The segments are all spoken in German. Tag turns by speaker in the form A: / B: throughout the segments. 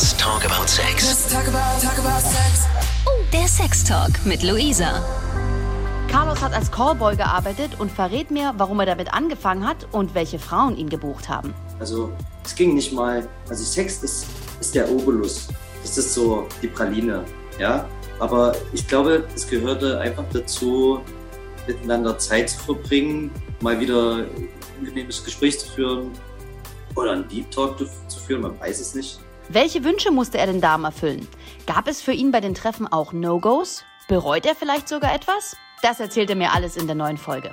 A: Let's talk about sex.
B: Let's talk about, talk about sex.
C: Oh, der Sextalk mit Luisa.
D: Carlos hat als Callboy gearbeitet und verrät mir, warum er damit angefangen hat und welche Frauen ihn gebucht haben.
E: Also es ging nicht mal, also Sex ist, ist der Obolus. Das ist so die Praline, ja. Aber ich glaube, es gehörte einfach dazu, miteinander Zeit zu verbringen, mal wieder ein angenehmes Gespräch zu führen oder einen Deep Talk zu führen, man weiß es nicht.
D: Welche Wünsche musste er den Damen erfüllen? Gab es für ihn bei den Treffen auch No-Gos? Bereut er vielleicht sogar etwas? Das erzählt er mir alles in der neuen Folge.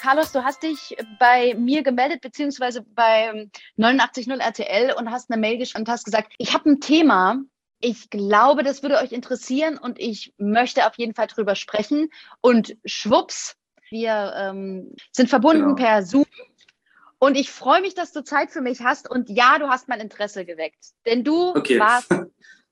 D: Carlos, du hast dich bei mir gemeldet, beziehungsweise bei 89.0 RTL und hast eine Mail geschrieben und hast gesagt, ich habe ein Thema, ich glaube, das würde euch interessieren und ich möchte auf jeden Fall drüber sprechen. Und schwupps, wir ähm, sind verbunden
E: Genau.
D: per Zoom. Und ich freue mich, dass du Zeit für mich hast. Und ja, du hast mein Interesse geweckt. Denn du
E: Okay.
D: warst,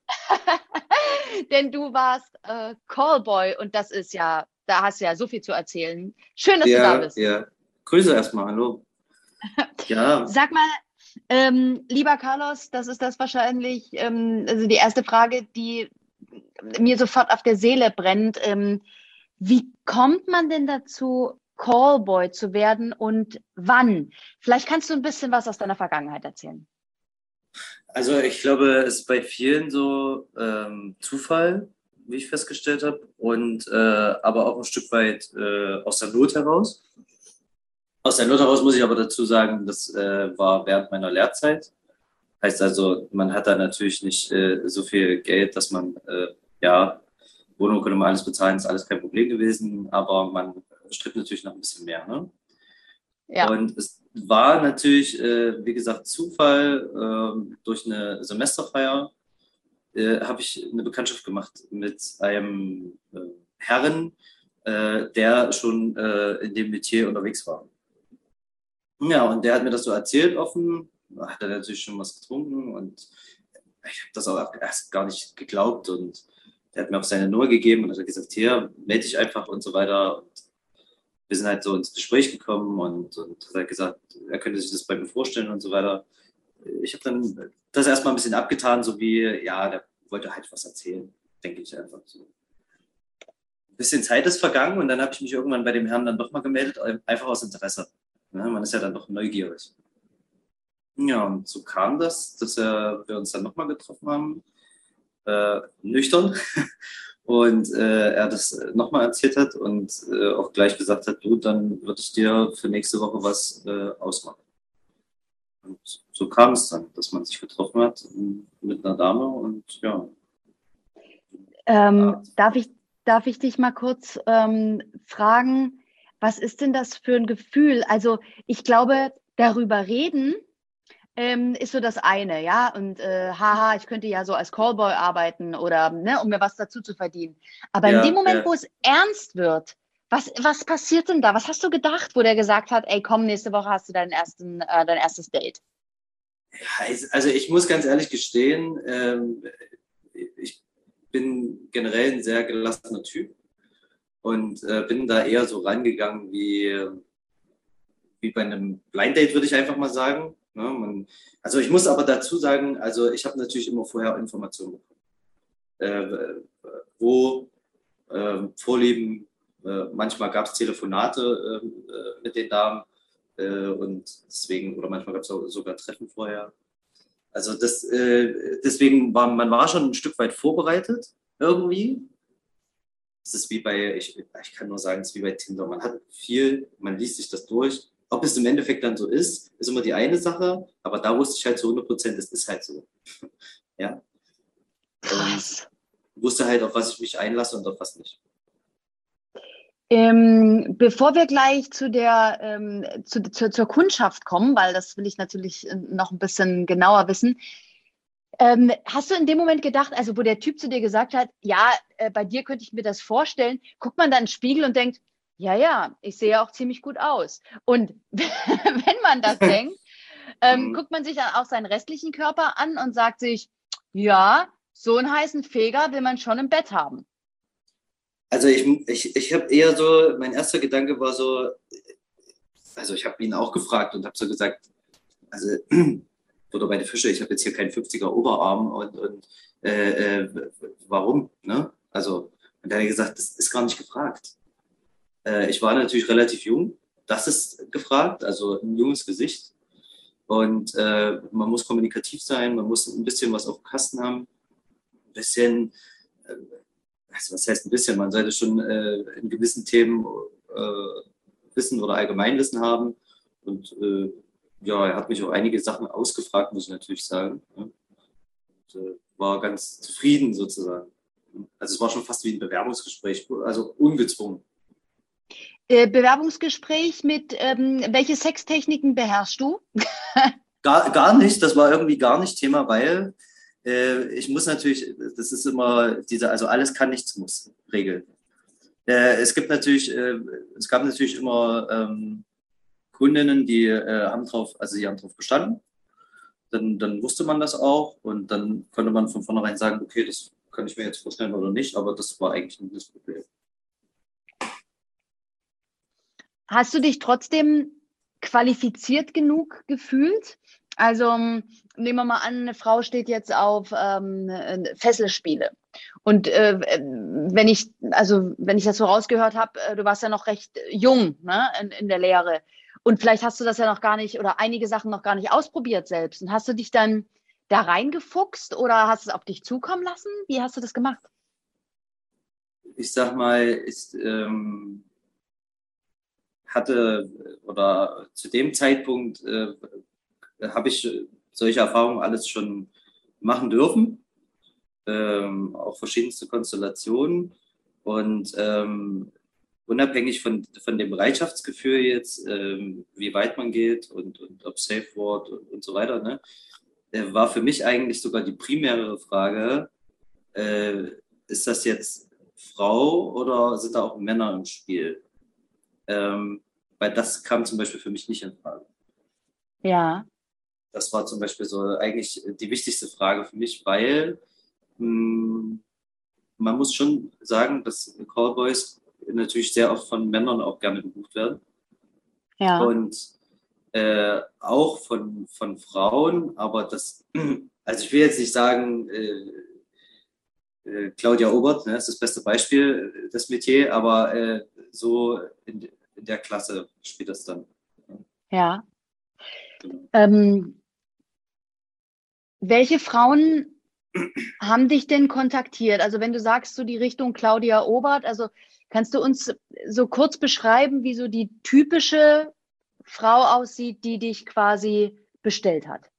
D: denn du warst äh, Callboy und das ist ja, da hast du ja so viel zu erzählen. Schön, dass du da
E: Ja,
D: bist.
E: ja. Grüße erstmal, hallo. Ja,
D: Sag mal, ähm, lieber Carlos, das ist das wahrscheinlich, ähm, also die erste Frage, die mir sofort auf der Seele brennt. Ähm, wie kommt man denn dazu, Callboy zu werden und wann? Vielleicht kannst du ein bisschen was aus deiner Vergangenheit erzählen.
E: also ich glaube, es ist bei vielen so ähm, Zufall, wie ich festgestellt habe, und äh, aber auch ein Stück weit äh, aus der Not heraus. Aus der Not heraus muss ich aber dazu sagen, das äh, war während meiner Lehrzeit. Heißt also, man hat da natürlich nicht äh, so viel Geld, dass man, äh, ja, Wohnung konnte man alles bezahlen, ist alles kein Problem gewesen, aber man strebt natürlich noch ein bisschen mehr. Ne?
D: Ja.
E: Und es war natürlich, äh, wie gesagt, Zufall. ähm, durch eine Semesterfeier äh, habe ich eine Bekanntschaft gemacht mit einem äh, Herren, äh, der schon äh, in dem Metier unterwegs war. Ja, und der hat mir das so erzählt offen, hat er natürlich schon was getrunken und ich habe das auch erst gar nicht geglaubt und der hat mir auch seine Nummer gegeben und hat gesagt, hier, melde dich einfach und so weiter. Und wir sind halt so ins Gespräch gekommen und, und hat halt gesagt, er könnte sich das bei mir vorstellen und so weiter. Ich habe dann das erstmal ein bisschen abgetan, so wie, ja, der wollte halt was erzählen, denke ich einfach so. Ein bisschen Zeit ist vergangen und dann habe ich mich irgendwann bei dem Herrn dann doch mal gemeldet, einfach aus Interesse. Ja, man ist ja dann doch neugierig. Ja, und so kam das, dass wir uns dann nochmal getroffen haben, äh, nüchtern. Und äh, er das nochmal erzählt hat und äh, auch gleich gesagt hat, du, dann würde ich dir für nächste Woche was äh, ausmachen. Und so kam es dann, dass man sich getroffen hat ähm, mit einer Dame und ja.
D: Ähm,
E: Ja.
D: darf, ich, darf ich dich mal kurz ähm, fragen, was ist denn das für ein Gefühl? Also ich glaube, darüber reden ähm, ist so das eine, ja. Und äh, haha, ich könnte ja so als Callboy arbeiten oder ne, um mir was dazu zu verdienen. Aber
E: Ja,
D: in dem Moment,
E: ja.
D: wo es ernst wird, was, was passiert denn da? Was hast du gedacht, wo der gesagt hat, ey, komm, nächste Woche hast du deinen ersten, äh, dein erstes Date?
E: Also ich muss ganz ehrlich gestehen, ähm, ich bin generell ein sehr gelassener Typ und äh, bin da eher so rangegangen wie, wie bei einem Blind Date, würde ich einfach mal sagen. Ne? Man, also ich muss aber dazu sagen, also ich habe natürlich immer vorher Informationen bekommen. Äh, wo äh, Vorlieben, äh, manchmal gab es Telefonate äh, äh, mit den Damen äh, und deswegen, oder manchmal gab es sogar Treffen vorher. Also das, äh, deswegen war man war schon ein Stück weit vorbereitet irgendwie. Es ist wie bei, ich, ich kann nur sagen, es ist wie bei Tinder. Man hat viel, man liest sich das durch. Ob es im Endeffekt dann so ist, ist immer die eine Sache, aber da wusste ich halt zu 100 Prozent, es ist halt so. ja.
D: Krass.
E: Und wusste halt, auf was ich mich einlasse und auf was nicht.
D: Ähm, bevor wir gleich zu der ähm, zu, zu, zur Kundschaft kommen, weil das will ich natürlich äh, noch ein bisschen genauer wissen. Ähm, hast du in dem Moment gedacht, also wo der Typ zu dir gesagt hat, ja, äh, bei dir könnte ich mir das vorstellen, guckt man dann in den Spiegel und denkt, ja, ja, ich sehe auch ziemlich gut aus. Und wenn man das denkt, ähm,
E: Mhm.
D: guckt man sich dann auch seinen restlichen Körper an und sagt sich, ja, so einen heißen Feger will man schon im Bett haben.
E: Also ich, ich, ich habe eher so, mein erster Gedanke war so, also ich habe ihn auch gefragt und habe so gesagt, also oder bei den Fische, ich habe jetzt hier keinen 50er Oberarm und, und äh, äh, warum? Ne? Also, und er hat gesagt, das ist gar nicht gefragt. Äh, ich war natürlich relativ jung, das ist gefragt, also ein junges Gesicht. Und äh, man muss kommunikativ sein, man muss ein bisschen was auf dem Kasten haben, ein bisschen, äh, also was heißt ein bisschen, man sollte schon äh, in gewissen Themen äh, Wissen oder Allgemeinwissen haben. Und äh, ja, er hat mich auch einige Sachen ausgefragt, muss ich natürlich sagen. Ja. Und, äh, war ganz zufrieden sozusagen. Also es war schon fast wie ein Bewerbungsgespräch, also ungezwungen.
D: Äh, Bewerbungsgespräch mit, ähm, welche Sextechniken beherrschst du?
E: gar, gar nicht, das war irgendwie gar nicht Thema, weil äh, ich muss natürlich, das ist immer diese, also alles kann, nichts muss, Regel. Äh, es gibt natürlich, äh, es gab natürlich immer ähm, Kundinnen, die äh, haben drauf, also die haben drauf bestanden. Dann, dann wusste man das auch und dann konnte man von vornherein sagen, okay, das kann ich mir jetzt vorstellen oder nicht, aber das war eigentlich nicht das Problem.
D: Hast du dich trotzdem qualifiziert genug gefühlt? Also ähm, nehmen wir mal an, eine Frau steht jetzt auf ähm, Fesselspiele. Und äh, wenn ich, also wenn ich das so rausgehört habe, äh, du warst ja noch recht jung ne, in, in der Lehre. Und vielleicht hast du das ja noch gar nicht oder einige Sachen noch gar nicht ausprobiert selbst. Und hast du dich dann da reingefuchst oder hast du es auf dich zukommen lassen? Wie hast du das gemacht?
E: Ich sag mal, ist, ähm, hatte oder zu dem Zeitpunkt äh, habe ich solche Erfahrungen alles schon machen dürfen, ähm, auch verschiedenste Konstellationen und ähm, unabhängig von, von dem Bereitschaftsgefühl jetzt, ähm, wie weit man geht und, und ob Safe Word und, und so weiter, ne, äh, war für mich eigentlich sogar die primäre Frage, äh, ist das jetzt Frau oder sind da auch Männer im Spiel? Ähm, weil das kam zum Beispiel für mich nicht in Frage.
D: Ja.
E: Das war zum Beispiel so eigentlich die wichtigste Frage für mich, weil mh, hm, man muss schon sagen, dass Callboys natürlich sehr oft von Männern auch gerne gebucht werden.
D: Ja.
E: Und äh, auch von, von Frauen, aber das, also ich will jetzt nicht sagen, äh, äh, Claudia Obert, ne, ist das beste Beispiel, das Metier, aber äh, so in, in der Klasse spielt das dann.
D: Ja. Genau. Ähm, welche Frauen haben dich denn kontaktiert? Also wenn du sagst, so die Richtung Claudia Obert, also kannst du uns so kurz beschreiben, wie so die typische Frau aussieht, die dich quasi bestellt hat?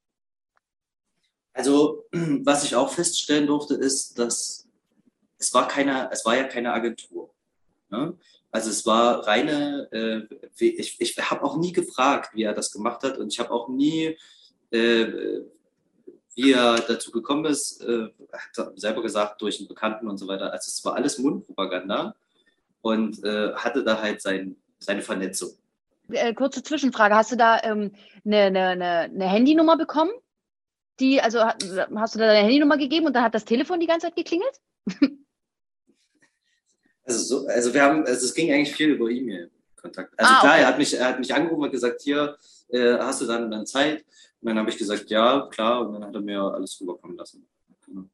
E: Also was ich auch feststellen durfte, ist, dass es war keine, es war ja keine Agentur. Ne? Also es war reine, äh, ich, ich habe auch nie gefragt, wie er das gemacht hat und ich habe auch nie, äh, wie er dazu gekommen ist, äh, hat selber gesagt, durch einen Bekannten und so weiter. Also es war alles Mundpropaganda und äh, hatte da halt sein, seine Vernetzung.
D: Äh, kurze Zwischenfrage, hast du da ähm, eine, eine, eine Handynummer bekommen? Die, also hast du da deine Handynummer gegeben und dann hat das Telefon die ganze Zeit geklingelt?
E: Also, so, also wir haben, also es ging eigentlich viel über E-Mail-Kontakt. Also ah, klar, okay. er, hat mich, er hat mich angerufen und gesagt, hier, äh, hast du dann, dann Zeit? Und dann habe ich gesagt, ja, klar. Und dann hat er mir alles rüberkommen lassen. Genau.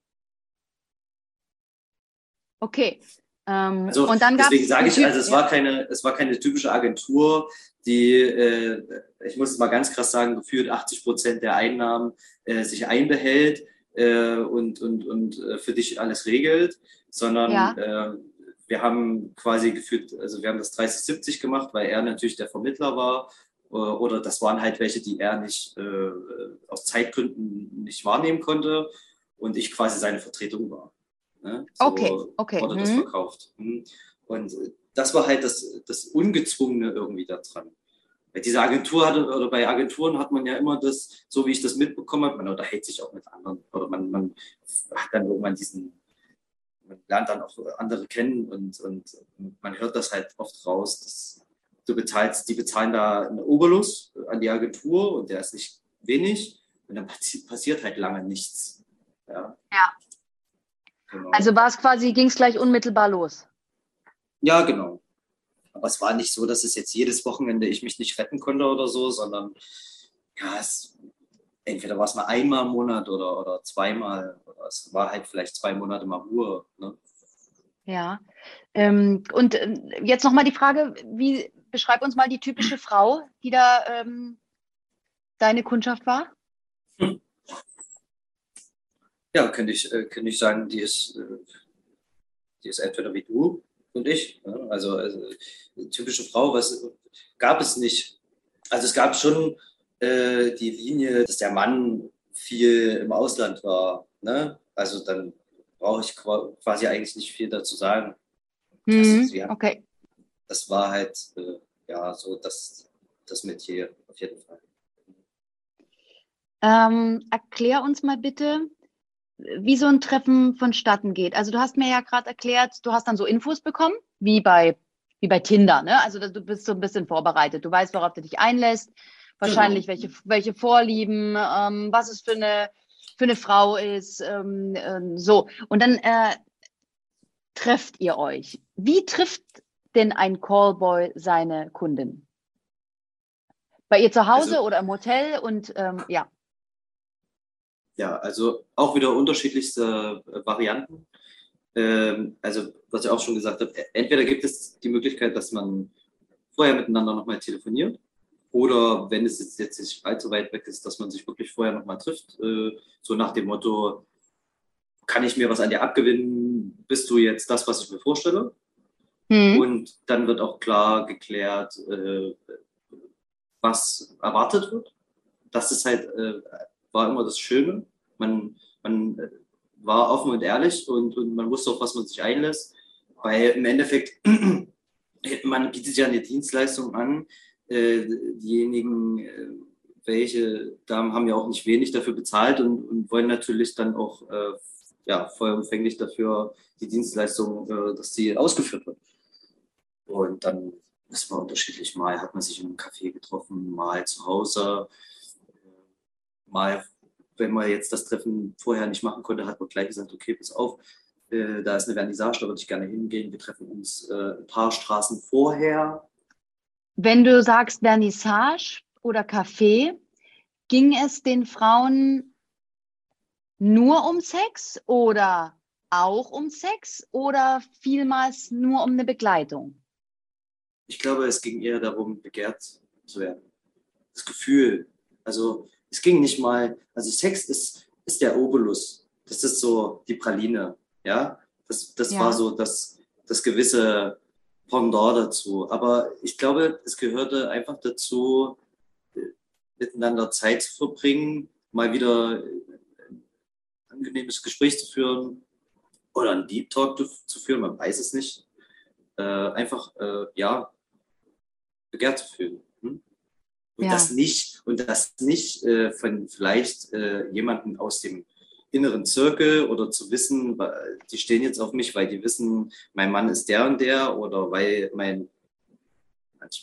D: Okay.
E: Ähm, also, und dann deswegen sage ich, also es ja. war keine, es war keine typische Agentur, die, äh, ich muss es mal ganz krass sagen, gefühlt 80 Prozent der Einnahmen äh, sich einbehält äh, und, und, und äh, für dich alles regelt, sondern ja. Wir haben quasi geführt, also wir haben das 30-70 gemacht, weil er natürlich der Vermittler war. Äh, oder das waren halt welche, die er nicht äh, aus Zeitgründen nicht wahrnehmen konnte und ich quasi seine Vertretung war.
D: Ne? So okay, okay.
E: Wurde mhm. das verkauft. Mhm. Und das war halt das, das Ungezwungene irgendwie daran. Bei dieser Agentur hatte, oder bei Agenturen hat man ja immer das, so wie ich das mitbekommen habe, man unterhält sich auch mit anderen oder man, man hat dann irgendwann diesen man lernt dann auch andere kennen und, und man hört das halt oft raus, dass du bezahlst, die bezahlen da einen Obolus an die Agentur und der ist nicht wenig und dann passiert halt lange nichts. Ja.
D: ja. Genau. Also war es quasi, ging es gleich unmittelbar los.
E: Ja, genau. Aber es war nicht so, dass es jetzt jedes Wochenende ich mich nicht retten konnte oder so, sondern ja, es entweder war es mal einmal im Monat oder, oder zweimal. Oder es war halt vielleicht zwei Monate mal Ruhe. Ne?
D: Ja. Ähm, und äh, jetzt nochmal die Frage, wie beschreib uns mal die typische Frau, die da ähm, deine Kundschaft war?
E: Ja, könnte ich, äh, könnte ich sagen, die ist, äh, die ist entweder wie du und ich. Ne? Also, also typische Frau, was gab es nicht. Also es gab schon äh, die Linie, dass der Mann viel im Ausland war. Ne? Also dann brauche ich quasi eigentlich nicht viel dazu sagen.
D: Mhm, also, ja, okay.
E: Das war halt äh, ja so das, das Metier auf jeden Fall.
D: Ähm, erklär uns mal bitte, wie so ein Treffen vonstatten geht. Also du hast mir ja gerade erklärt, du hast dann so Infos bekommen, wie bei, wie bei Tinder. Ne? Also du bist so ein bisschen vorbereitet. Du weißt, worauf du dich einlässt, wahrscheinlich genau. welche, welche Vorlieben, ähm, was es für eine, für eine Frau ist. Ähm, äh, so. Und dann äh, trefft ihr euch. Wie trifft denn ein Callboy seine Kundin? Bei ihr zu Hause also, oder im Hotel und ähm, ja.
E: Ja, also auch wieder unterschiedlichste äh, Varianten. Ähm, also, was ich auch schon gesagt habe, e-, entweder gibt es die Möglichkeit, dass man vorher miteinander nochmal telefoniert oder wenn es jetzt, jetzt nicht allzu weit weg ist, dass man sich wirklich vorher nochmal trifft, äh, so nach dem Motto, kann ich mir was an dir abgewinnen? Bist du jetzt das, was ich mir vorstelle? Mhm. Und dann wird auch klar geklärt, äh, was erwartet wird. Das ist halt, äh, war immer das Schöne. Man, man war offen und ehrlich und, und man wusste auch, was man sich einlässt. Weil im Endeffekt, man bietet ja eine Dienstleistung an, äh, diejenigen, äh, welche Damen haben ja auch nicht wenig dafür bezahlt und, und wollen natürlich dann auch äh, ja, vollumfänglich dafür die Dienstleistung, äh, dass sie ausgeführt wird. Und dann, das war unterschiedlich. Mal hat man sich in einem Café getroffen, mal zu Hause, mal, wenn man jetzt das Treffen vorher nicht machen konnte, hat man gleich gesagt, okay, pass auf, da ist eine Vernissage, da würde ich gerne hingehen. Wir treffen uns ein paar Straßen vorher
D: wenn du sagst Vernissage oder Café, ging es den Frauen nur um Sex oder auch um Sex oder vielmals nur um eine Begleitung?
E: Ich glaube, es ging eher darum, begehrt zu werden. Das Gefühl. Also es ging nicht mal, also Sex ist, ist der Obolus. Das ist so die Praline. Ja, das, das ja. war so das, das gewisse Pendant dazu. Aber ich glaube, es gehörte einfach dazu, miteinander Zeit zu verbringen, mal wieder ein angenehmes Gespräch zu führen oder einen Deep Talk zu führen, man weiß es nicht. Äh, einfach, äh, ja, begehrt zu fühlen. Hm? Und ja. das nicht, und das nicht äh, von vielleicht äh, jemanden aus dem inneren Zirkel oder zu wissen, die stehen jetzt auf mich, weil die wissen, mein Mann ist der und der oder weil mein,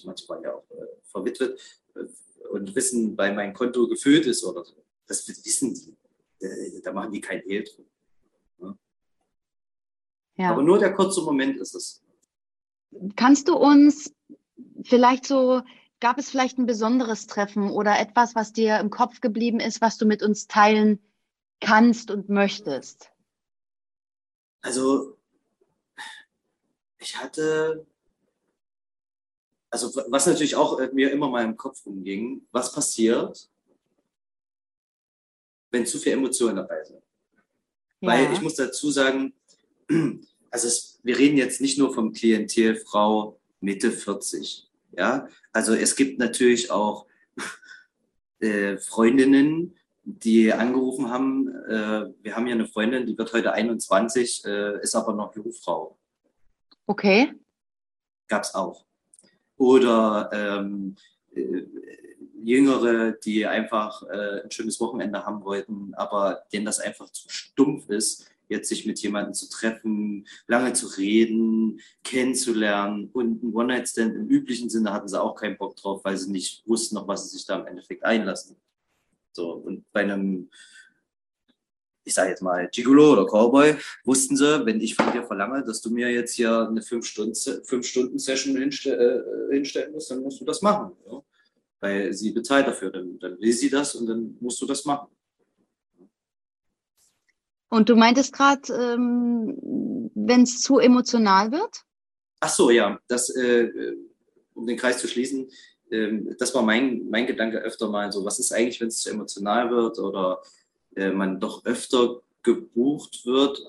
E: manchmal ja auch äh, verwitwet äh, und wissen, weil mein Konto gefüllt ist oder so. Das wissen die. Äh, da machen die kein Hehl drin. Ne? Ja. Aber nur der kurze Moment ist es.
D: Kannst du uns vielleicht so, gab es vielleicht ein besonderes Treffen oder etwas, was dir im Kopf geblieben ist, was du mit uns teilen kannst und möchtest?
E: Also, ich hatte, also was natürlich auch mir immer mal im Kopf rumging, was passiert, wenn zu viele Emotionen dabei sind. Ja. Weil ich muss dazu sagen, also es, wir reden jetzt nicht nur vom Klientel Frau Mitte 40. Ja, also es gibt natürlich auch äh, Freundinnen, die angerufen haben, äh, wir haben hier eine Freundin, die wird heute 21, äh, ist aber noch Jungfrau.
D: Okay.
E: Gab es auch. Oder ähm, äh, Jüngere, die einfach äh, ein schönes Wochenende haben wollten, aber denen das einfach zu stumpf ist, jetzt sich mit jemandem zu treffen, lange zu reden, kennenzulernen und ein One-Night-Stand im üblichen Sinne hatten sie auch keinen Bock drauf, weil sie nicht wussten noch, was sie sich da im Endeffekt einlassen. So, und bei einem, ich sage jetzt mal, Gigolo oder Cowboy, wussten sie, wenn ich von dir verlange, dass du mir jetzt hier eine 5-Stunden-Session hinste äh, hinstellen musst, dann musst du das machen. Ja? weil sie bezahlt dafür. Dann, dann will sie das und dann musst du das machen.
D: Und du meintest gerade, ähm, wenn es zu emotional wird?
E: Ach so, ja, das, äh, um den Kreis zu schließen, äh, das war mein, mein Gedanke öfter mal so, was ist eigentlich, wenn es zu emotional wird oder äh, man doch öfter gebucht wird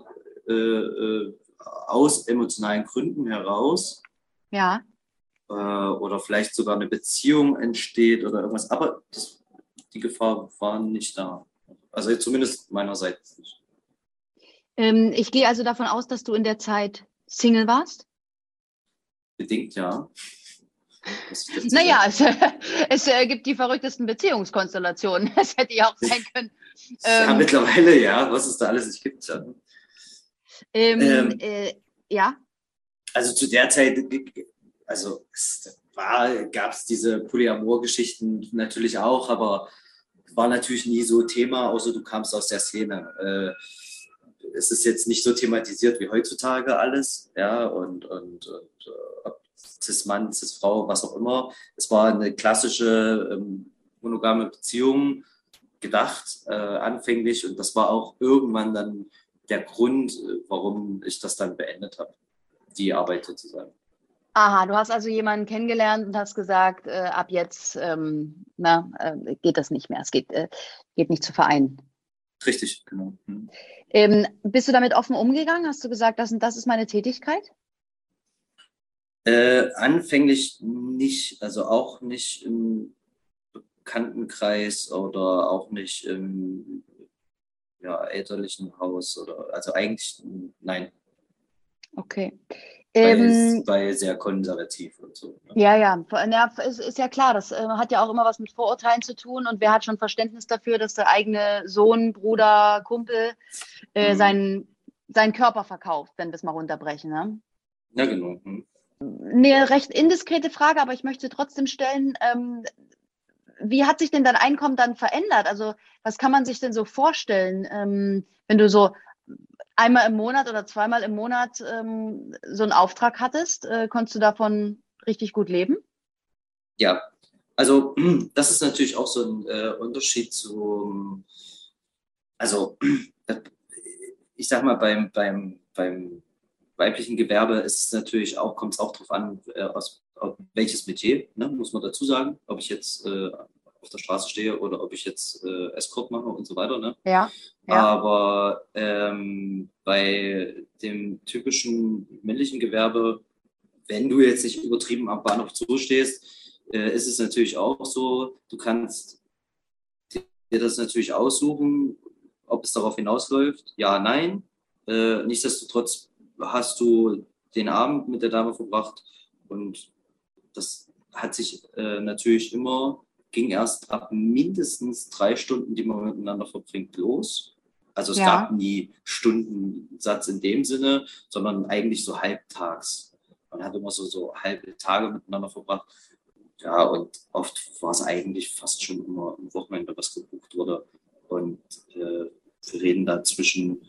E: äh, äh, aus emotionalen Gründen heraus.
D: Ja.
E: Äh, oder vielleicht sogar eine Beziehung entsteht oder irgendwas. Aber das, die Gefahr war nicht da. Also zumindest meinerseits nicht.
D: Ähm, ich gehe also davon aus, dass du in der Zeit Single warst?
E: Bedingt, ja.
D: Naja, es, es äh, gibt die verrücktesten Beziehungskonstellationen. Es hätte ja auch sein können.
E: Ja, ähm, mittlerweile, ja, was es da alles nicht gibt. Ja.
D: Ähm, ähm, äh, ja.
E: Also zu der Zeit, also gab es diese Polyamor-Geschichten natürlich auch, aber war natürlich nie so Thema, außer du kamst aus der Szene. Äh, es ist jetzt nicht so thematisiert wie heutzutage alles, ja, und, und, und äh, ob Cis-Mann, Cis-Frau, was auch immer. Es war eine klassische ähm, monogame Beziehung gedacht, äh, anfänglich, und das war auch irgendwann dann der Grund, äh, warum ich das dann beendet habe, die Arbeit sozusagen.
D: Aha, du hast also jemanden kennengelernt und hast gesagt, äh, ab jetzt ähm, na, äh, geht das nicht mehr. Es geht, äh, geht nicht zu vereinen.
E: Richtig, genau. Mhm.
D: Ähm, bist du damit offen umgegangen? Hast du gesagt, das, das ist meine Tätigkeit?
E: Äh, anfänglich nicht, also auch nicht im Bekanntenkreis oder auch nicht im ja, elterlichen Haus oder also eigentlich nein.
D: Okay.
E: Weil, ähm, weil sehr konservativ und so.
D: Ne? Ja, ja, ja ist, ist, ja klar, das äh, hat ja auch immer was mit Vorurteilen zu tun und wer hat schon Verständnis dafür, dass der eigene Sohn, Bruder, Kumpel äh, mhm. seinen, seinen Körper verkauft, wenn wir es mal runterbrechen. Ne?
E: Ja, genau. Mhm.
D: Eine recht indiskrete Frage, aber ich möchte trotzdem stellen, ähm, wie hat sich denn dein Einkommen dann verändert? Also was kann man sich denn so vorstellen, ähm, wenn du so einmal im Monat oder zweimal im Monat ähm, so einen Auftrag hattest, äh, konntest du davon richtig gut leben?
E: Ja, also das ist natürlich auch so ein äh, Unterschied zu, also ich sag mal, beim, beim, beim weiblichen Gewerbe ist es natürlich auch, kommt es auch darauf an, äh, aus, aus welches Metier, ne, muss man dazu sagen, ob ich jetzt äh, auf der Straße stehe oder ob ich jetzt äh, Escort mache und so weiter. Ne?
D: Ja. ja.
E: Aber ähm, bei dem typischen männlichen Gewerbe, wenn du jetzt nicht übertrieben am Bahnhof zustehst, äh, ist es natürlich auch so, du kannst dir das natürlich aussuchen, ob es darauf hinausläuft. Ja, nein. Äh, nichtsdestotrotz hast du den Abend mit der Dame verbracht und das hat sich äh, natürlich immer ging erst ab mindestens drei Stunden, die man miteinander verbringt, los. Also es ja. gab nie Stundensatz in dem Sinne, sondern eigentlich so halbtags. Man hat immer so, so halbe Tage miteinander verbracht. Ja, und oft war es eigentlich fast schon immer am Wochenende, was gebucht wurde. Und äh, wir reden da zwischen,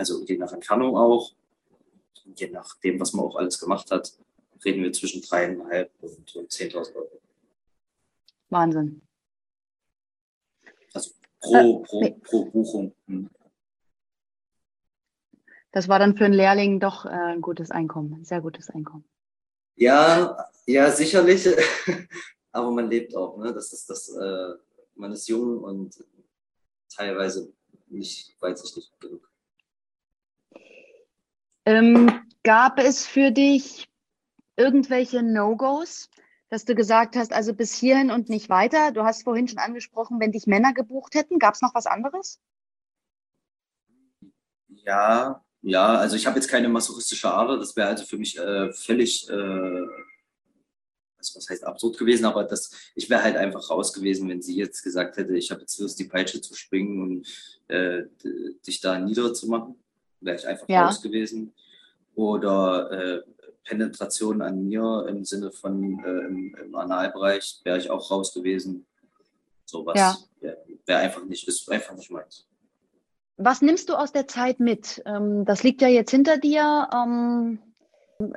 E: also je nach Entfernung auch, je nachdem, was man auch alles gemacht hat, reden wir zwischen dreieinhalb und, und 10.000 Euro.
D: Wahnsinn.
E: Also pro, äh, pro, nee. pro Buchung. Hm.
D: Das war dann für einen Lehrling doch äh, ein gutes Einkommen, ein sehr gutes Einkommen.
E: Ja, ja, sicherlich. Aber man lebt auch, ne? Das ist das, äh, man ist jung und teilweise nicht weitsichtig genug.
D: Ähm, gab es für dich irgendwelche No-Gos? dass du gesagt hast, also bis hierhin und nicht weiter. Du hast vorhin schon angesprochen, wenn dich Männer gebucht hätten. Gab es noch was anderes?
E: Ja, ja, also ich habe jetzt keine masochistische Ader. Das wäre also für mich äh, völlig, äh, was heißt absurd gewesen, aber das, ich wäre halt einfach raus gewesen, wenn sie jetzt gesagt hätte, ich habe jetzt Lust, die Peitsche zu springen und äh, dich da niederzumachen. Wäre ich einfach ja. raus gewesen. Oder äh, Penetration an mir im Sinne von äh, im, im, Analbereich wäre ich auch raus gewesen. Sowas ja. wäre wär einfach nicht, ist einfach nicht meins.
D: Was nimmst du aus der Zeit mit? Ähm, das liegt ja jetzt hinter dir. Ähm,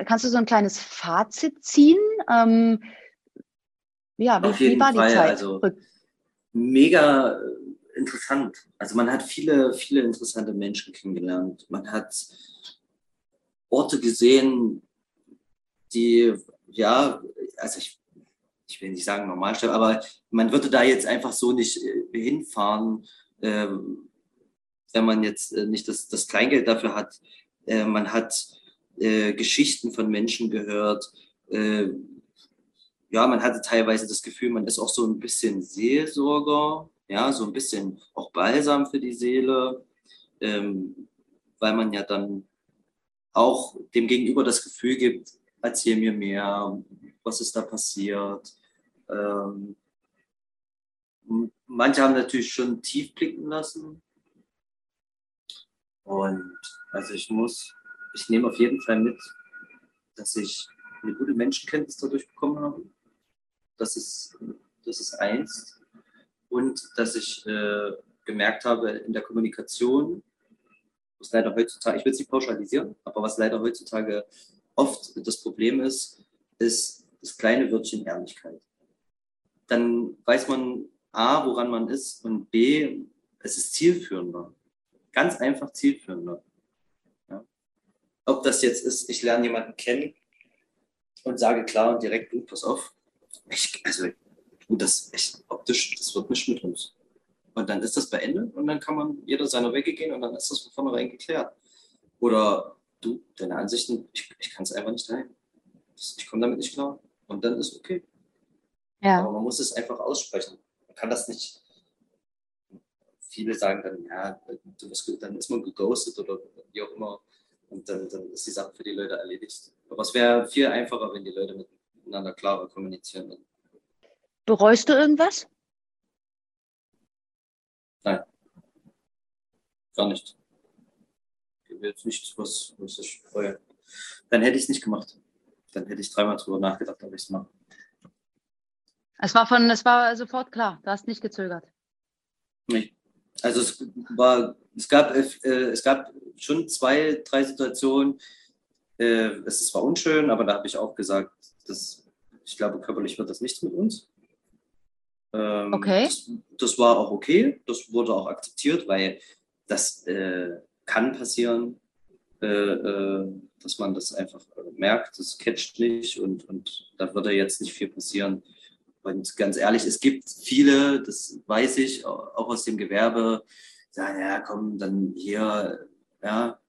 D: kannst du so ein kleines Fazit ziehen? Ähm, ja, wie, war die
E: Fall,
D: Zeit?
E: also- mega interessant. Also man hat viele, viele interessante Menschen kennengelernt. Man hat Orte gesehen, die, ja, also ich, ich will nicht sagen Normalstadt, aber man würde da jetzt einfach so nicht äh, hinfahren, ähm, wenn man jetzt äh, nicht das, das Kleingeld dafür hat. Äh, man hat äh, Geschichten von Menschen gehört. Äh, ja, man hatte teilweise das Gefühl, man ist auch so ein bisschen Seelsorger, ja, so ein bisschen auch Balsam für die Seele, ähm, weil man ja dann auch dem Gegenüber das Gefühl gibt, erzähl mir mehr, was ist da passiert. Ähm, manche haben natürlich schon tief blicken lassen. Und also ich muss, ich nehme auf jeden Fall mit, dass ich eine gute Menschenkenntnis dadurch bekommen habe. Das ist, das ist eins. Und dass ich äh, gemerkt habe in der Kommunikation, was leider heutzutage, ich will es nicht pauschalisieren, aber was leider heutzutage oft das Problem ist, ist das kleine Wörtchen Ehrlichkeit. Dann weiß man A, woran man ist und B, es ist zielführender. Ganz einfach zielführender. Ja. Ob das jetzt ist, ich lerne jemanden kennen und sage klar und direkt, du, pass auf, ich, also du, das echt optisch, das wird nicht mit uns. Und dann ist das beendet und dann kann man jeder seiner Wege gehen und dann ist das von vornherein geklärt. Oder du, deine Ansichten, ich, ich kann es einfach nicht teilen. Ich komme damit nicht klar. Und dann ist okay.
D: Ja.
E: Aber man muss es einfach aussprechen. Man kann das nicht. Viele sagen dann, ja, du wirst, dann ist man geghostet oder wie auch immer. Und dann, dann ist die Sache für die Leute erledigt. Aber es wäre viel einfacher, wenn die Leute miteinander klarer kommunizieren würden.
D: Bereust du irgendwas?
E: Gar nicht. Jetzt nichts, was, was ich freue. Dann hätte ich es nicht gemacht. Dann hätte ich dreimal drüber nachgedacht, ob ich es mache.
D: Es war von, es war sofort klar. Du hast nicht gezögert.
E: Nee. Also es war, es gab, äh, es gab schon zwei, drei Situationen. Äh, es zwar unschön, aber da habe ich auch gesagt, dass ich glaube, körperlich wird das nichts mit uns. Ähm,
D: Okay.
E: Das, das war auch okay, das wurde auch akzeptiert, weil das äh, kann passieren, äh, äh, dass man das einfach äh, merkt, das catcht nicht und, und da würde jetzt nicht viel passieren. Und ganz ehrlich, es gibt viele, das weiß ich, auch aus dem Gewerbe, sagen, ja, komm, dann hier, ja,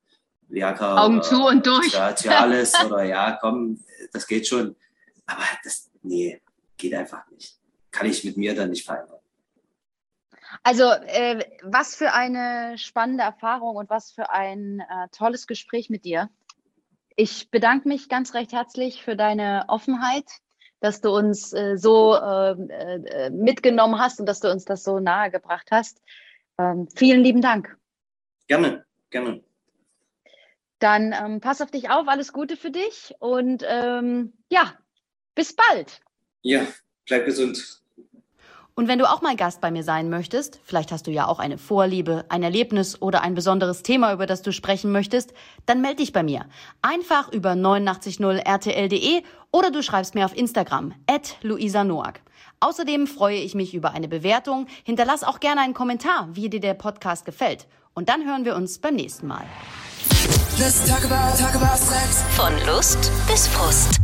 E: Viagra
D: Augen zu und durch.
E: Cialis oder ja, komm, das geht schon. Aber das, nee, geht einfach nicht. Kann ich mit mir dann nicht vereinbaren.
D: Also, äh, was für eine spannende Erfahrung und was für ein äh, tolles Gespräch mit dir. Ich bedanke mich ganz recht herzlich für deine Offenheit, dass du uns äh, so ähm, äh, mitgenommen hast und dass du uns das so nahegebracht hast. Ähm, vielen lieben Dank.
E: Gerne, gerne.
D: Dann ähm, pass auf dich auf, alles Gute für dich und ähm, ja, bis bald.
E: Ja, bleib gesund.
A: Und wenn du auch mal Gast bei mir sein möchtest, vielleicht hast du ja auch eine Vorliebe, ein Erlebnis oder ein besonderes Thema, über das du sprechen möchtest, dann melde dich bei mir. Einfach über 890rtl.de oder du schreibst mir auf Instagram, at Luisa Noack. Außerdem freue ich mich über eine Bewertung. Hinterlass auch gerne einen Kommentar, wie dir der Podcast gefällt. Und dann hören wir uns beim nächsten Mal.
B: Let's talk about, talk about sex.
C: Von Lust bis Frust.